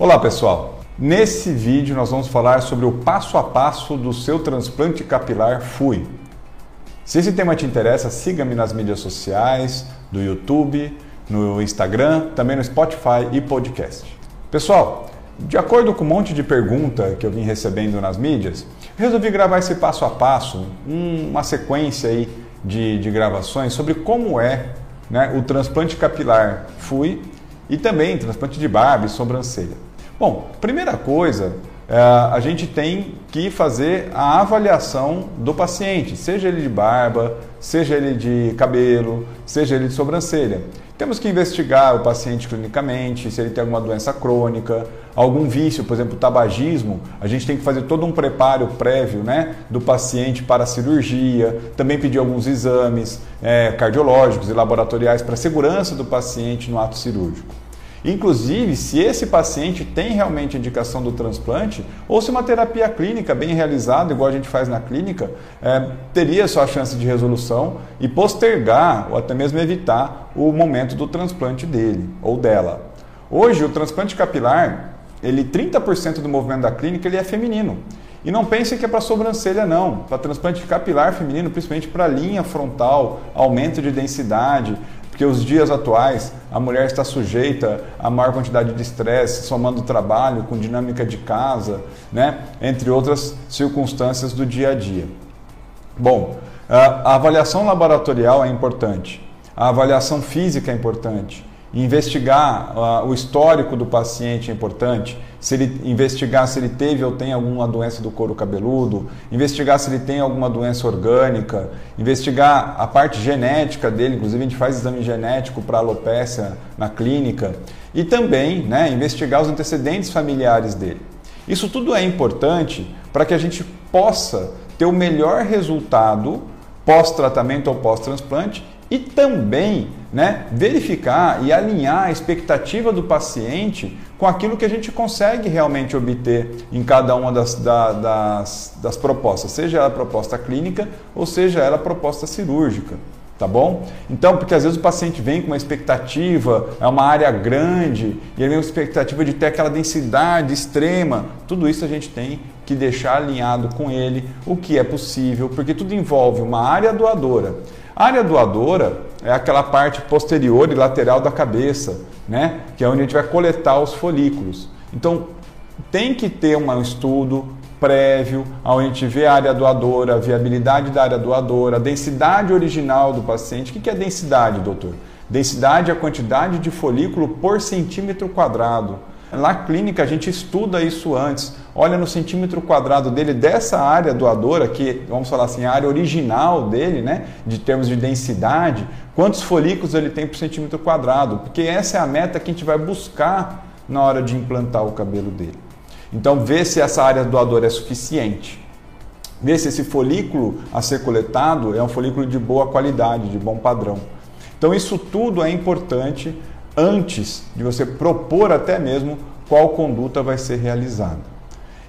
Olá pessoal, nesse vídeo nós vamos falar sobre o passo a passo do seu transplante capilar FUI. Se esse tema te interessa, siga-me nas mídias sociais, do YouTube, no Instagram, também no Spotify e podcast. Pessoal, de acordo com um monte de pergunta que eu vim recebendo nas mídias, resolvi gravar esse passo a passo, uma sequência aí de, de gravações sobre como é né, o transplante capilar FUI e também transplante de barba e sobrancelha. Bom, primeira coisa, é, a gente tem que fazer a avaliação do paciente, seja ele de barba, seja ele de cabelo, seja ele de sobrancelha. Temos que investigar o paciente clinicamente, se ele tem alguma doença crônica, algum vício, por exemplo, tabagismo. A gente tem que fazer todo um preparo prévio né, do paciente para a cirurgia, também pedir alguns exames é, cardiológicos e laboratoriais para a segurança do paciente no ato cirúrgico. Inclusive, se esse paciente tem realmente indicação do transplante, ou se uma terapia clínica bem realizada, igual a gente faz na clínica, é, teria sua chance de resolução e postergar ou até mesmo evitar o momento do transplante dele ou dela. Hoje, o transplante capilar, ele 30% do movimento da clínica ele é feminino. E não pense que é para sobrancelha, não. Para transplante capilar feminino, principalmente para linha frontal, aumento de densidade, porque os dias atuais a mulher está sujeita a maior quantidade de estresse, somando trabalho com dinâmica de casa, né? entre outras circunstâncias do dia a dia. Bom, a avaliação laboratorial é importante, a avaliação física é importante, investigar uh, o histórico do paciente é importante, se ele investigar se ele teve ou tem alguma doença do couro cabeludo, investigar se ele tem alguma doença orgânica, investigar a parte genética dele, inclusive a gente faz exame genético para alopecia na clínica, e também né, investigar os antecedentes familiares dele. Isso tudo é importante para que a gente possa ter o melhor resultado pós-tratamento ou pós-transplante e também né, verificar e alinhar a expectativa do paciente com aquilo que a gente consegue realmente obter em cada uma das, da, das, das propostas, seja ela proposta clínica ou seja ela proposta cirúrgica tá bom? Então, porque às vezes o paciente vem com uma expectativa, é uma área grande, e ele vem com expectativa de ter aquela densidade extrema, tudo isso a gente tem que deixar alinhado com ele o que é possível, porque tudo envolve uma área doadora. A área doadora é aquela parte posterior e lateral da cabeça, né? que é onde a gente vai coletar os folículos. Então, tem que ter um estudo prévio, onde a gente vê a área doadora, a viabilidade da área doadora, a densidade original do paciente. O que é densidade, doutor? Densidade é a quantidade de folículo por centímetro quadrado. Na clínica a gente estuda isso antes. Olha no centímetro quadrado dele dessa área doadora, que vamos falar assim, a área original dele, né, de termos de densidade, quantos folículos ele tem por centímetro quadrado, porque essa é a meta que a gente vai buscar na hora de implantar o cabelo dele. Então, vê se essa área doadora é suficiente. Vê se esse folículo a ser coletado é um folículo de boa qualidade, de bom padrão. Então, isso tudo é importante antes de você propor até mesmo qual conduta vai ser realizada.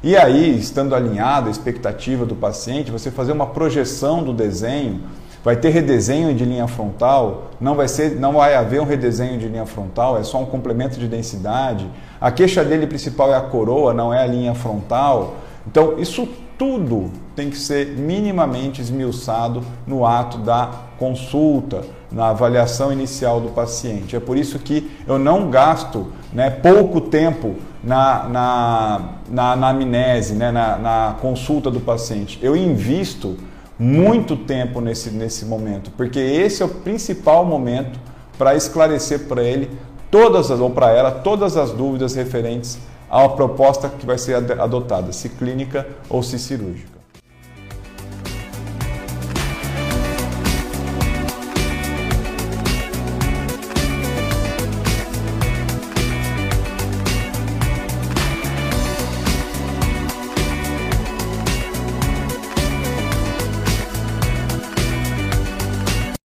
E aí, estando alinhada a expectativa do paciente, você fazer uma projeção do desenho, vai ter redesenho de linha frontal, não vai ser, não vai haver um redesenho de linha frontal, é só um complemento de densidade. A queixa dele principal é a coroa, não é a linha frontal. Então, isso tudo tem que ser minimamente esmiuçado no ato da consulta, na avaliação inicial do paciente. É por isso que eu não gasto né, pouco tempo na, na, na, na amnese, né, na, na consulta do paciente. Eu invisto muito tempo nesse, nesse momento, porque esse é o principal momento para esclarecer para ele todas as, ou para ela todas as dúvidas referentes à proposta que vai ser adotada, se clínica ou se cirúrgica.